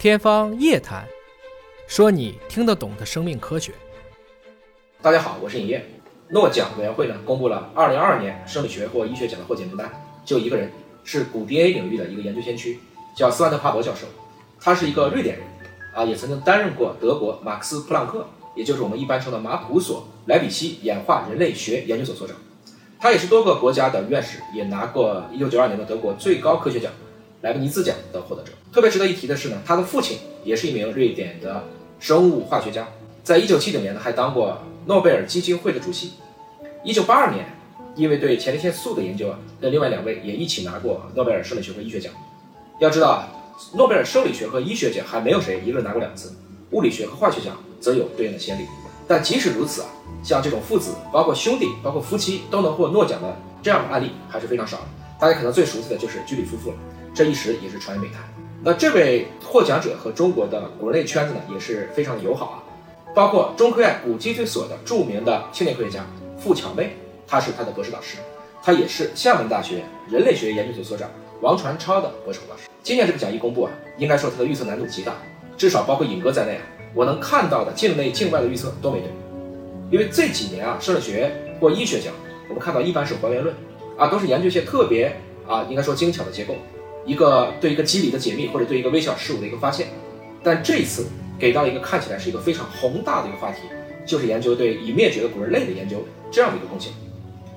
天方夜谭，说你听得懂的生命科学。大家好，我是尹烨。诺奖委员会呢公布了2022年生理学或医学奖的获奖名单，就一个人是古 DNA 领域的一个研究先驱，叫斯万特帕伯教授。他是一个瑞典人，啊，也曾经担任过德国马克思普朗克，也就是我们一般称的马普所莱比锡演化人类学研究所所长。他也是多个国家的院士，也拿过1992年的德国最高科学奖莱布尼兹奖的获得者。特别值得一提的是呢，他的父亲也是一名瑞典的生物化学家，在1979年呢还当过诺贝尔基金会的主席。1982年，因为对前列腺素的研究啊，跟另外两位也一起拿过诺贝尔生理学和医学奖。要知道啊，诺贝尔生理学和医学奖还没有谁一个人拿过两次，物理学和化学奖则有对应的先例。但即使如此啊，像这种父子、包括兄弟、包括夫妻都能获诺奖的这样的案例还是非常少的。大家可能最熟悉的就是居里夫妇了，这一时也是传为美谈。那这位获奖者和中国的国内圈子呢也是非常的友好啊，包括中科院古脊椎所的著名的青年科学家傅巧妹，她是他的博士导师，他也是厦门大学人类学研究所所长王传超的博士导师。今年这个奖一公布啊，应该说它的预测难度极大，至少包括尹哥在内啊，我能看到的境内境外的预测都没对。因为这几年啊，生理学或医学奖，我们看到一般是还原论啊，都是研究一些特别啊，应该说精巧的结构，一个对一个机理的解密或者对一个微小事物的一个发现。但这一次给到一个看起来是一个非常宏大的一个话题，就是研究对已灭绝的古人类的研究这样的一个贡献，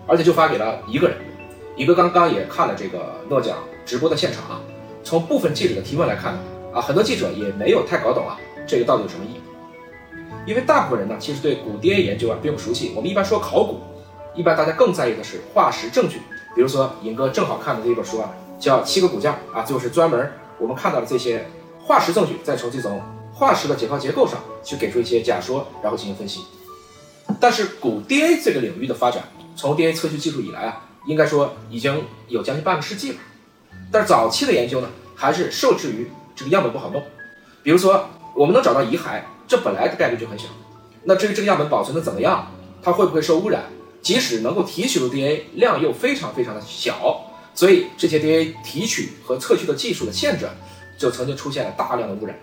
而且就发给了一个人。一个刚刚也看了这个诺奖直播的现场啊。从部分记者的提问来看，啊，很多记者也没有太搞懂啊，这个到底有什么意义？因为大部分人呢，其实对古 DNA 研究啊并不熟悉。我们一般说考古，一般大家更在意的是化石证据。比如说尹哥正好看的这本书啊，叫《七个骨架》啊，就是专门我们看到的这些化石证据，再从这种化石的解剖结构上去给出一些假说，然后进行分析。但是古 DNA 这个领域的发展，从 DNA 测序技术以来啊，应该说已经有将近半个世纪了。但是早期的研究呢，还是受制于这个样本不好弄。比如说，我们能找到遗骸，这本来的概率就很小。那至于这个样本保存的怎么样，它会不会受污染，即使能够提取出 DNA 量又非常非常的小，所以这些 DNA 提取和测序的技术的限制，就曾经出现了大量的污染，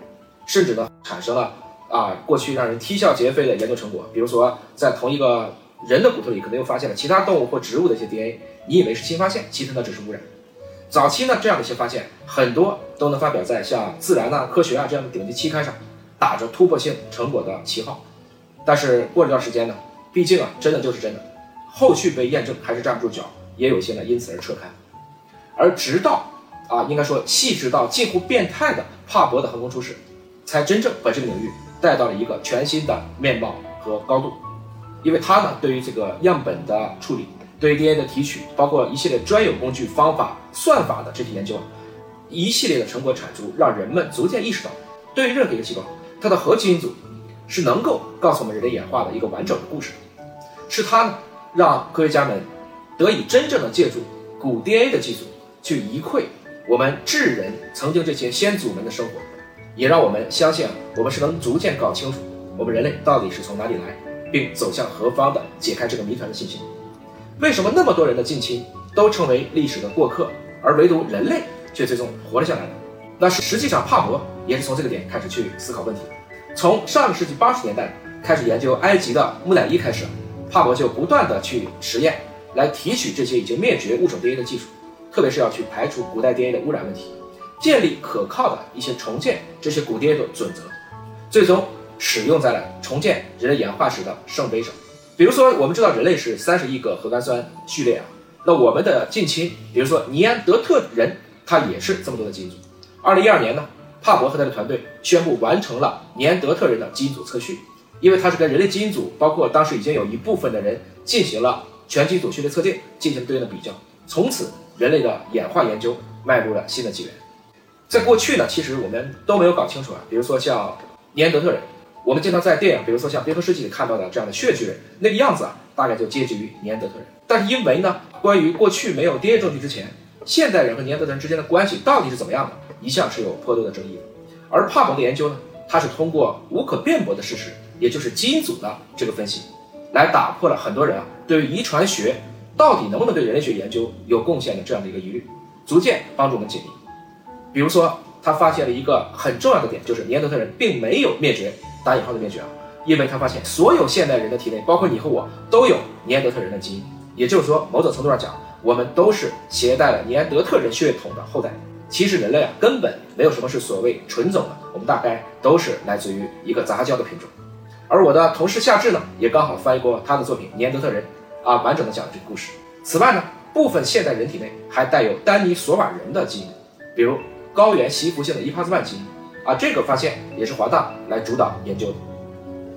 甚至呢产生了啊过去让人啼笑皆非的研究成果。比如说，在同一个人的骨头里，可能又发现了其他动物或植物的一些 DNA，你以为是新发现，其实呢只是污染。早期呢，这样的一些发现很多都能发表在像《自然》呐、《科学》啊这样的顶级期刊上，打着突破性成果的旗号。但是过了一段时间呢，毕竟啊，真的就是真的，后续被验证还是站不住脚，也有些呢因此而撤刊。而直到啊，应该说细致到近乎变态的帕博的横空出世，才真正把这个领域带到了一个全新的面貌和高度。因为他呢，对于这个样本的处理。对 DNA 的提取，包括一系列专有工具、方法、算法的这些研究，一系列的成果产出，让人们逐渐意识到，对于任何一个细胞，它的核基因组是能够告诉我们人类演化的一个完整的故事。是它呢，让科学家们得以真正的借助古 DNA 的技术去一窥我们智人曾经这些先祖们的生活，也让我们相信啊，我们是能逐渐搞清楚我们人类到底是从哪里来，并走向何方的解开这个谜团的信心。为什么那么多人的近亲都成为历史的过客，而唯独人类却最终活了下来呢？那是实际上帕博也是从这个点开始去思考问题。从上个世纪八十年代开始研究埃及的木乃伊开始，帕博就不断的去实验，来提取这些已经灭绝物种 DNA 的技术，特别是要去排除古代 DNA 的污染问题，建立可靠的一些重建这些古 DNA 的准则，最终使用在了重建人类演化史的圣杯上。比如说，我们知道人类是三十亿个核苷酸序列啊，那我们的近亲，比如说尼安德特人，他也是这么多的基因组。二零一二年呢，帕博和他的团队宣布完成了尼安德特人的基因组测序，因为他是跟人类基因组，包括当时已经有一部分的人进行了全基因组序列测定，进行对应的比较，从此人类的演化研究迈入了新的纪元。在过去呢，其实我们都没有搞清楚啊，比如说像尼安德特人。我们经常在电影，比如说像《冰河世纪》里看到的这样的血巨人，那个样子啊，大概就接近于尼安德特人。但是因为呢，关于过去没有 DNA 证据之前，现代人和尼安德特人之间的关系到底是怎么样的，一向是有颇多的争议的。而帕博的研究呢，它是通过无可辩驳的事实，也就是基因组的这个分析，来打破了很多人啊对于遗传学到底能不能对人类学研究有贡献的这样的一个疑虑，逐渐帮助我们解谜。比如说他发现了一个很重要的点，就是尼安德特人并没有灭绝（打引号的灭绝啊），因为他发现所有现代人的体内，包括你和我，都有尼安德特人的基因。也就是说，某种程度上讲，我们都是携带了尼安德特人血统的后代。其实人类啊，根本没有什么是所谓纯种的，我们大概都是来自于一个杂交的品种。而我的同事夏至呢，也刚好翻译过他的作品《尼安德特人》，啊，完整的讲了这个故事。此外呢，部分现代人体内还带有丹尼索瓦人的基因，比如高原习服性的伊帕兹曼基因，啊，这个发现也是华大来主导研究的。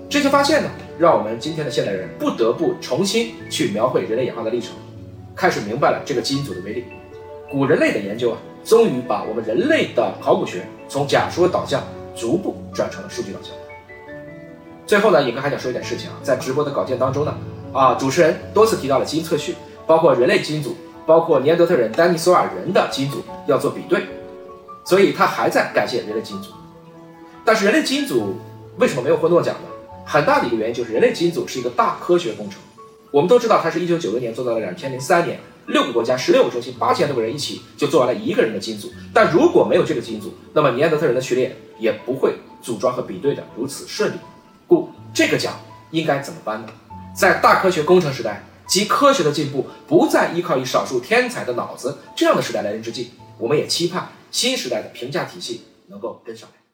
这些发现呢，让我们今天的现代人不得不重新去描绘人类演化的历程，开始明白了这个基因组的威力。古人类的研究啊，终于把我们人类的考古学从假说导向逐步转成了数据导向。最后呢，尹哥还想说一点事情啊，在直播的稿件当中呢，啊，主持人多次提到了基因测序，包括人类基因组，包括尼安德特人、丹尼索尔人的基因组要做比对，所以他还在感谢人类基因组。但是人类基因组为什么没有获诺奖呢？很大的一个原因就是人类基因组是一个大科学工程。我们都知道，它是一九九六年做到了两千零三年，六个国家、十六个中心、八千多个人一起就做完了一个人的基因组。但如果没有这个基因组，那么尼安德特人的序列也不会组装和比对的如此顺利。故这个奖应该怎么颁呢？在大科学工程时代，即科学的进步不再依靠于少数天才的脑子这样的时代来临之际，我们也期盼新时代的评价体系能够跟上来。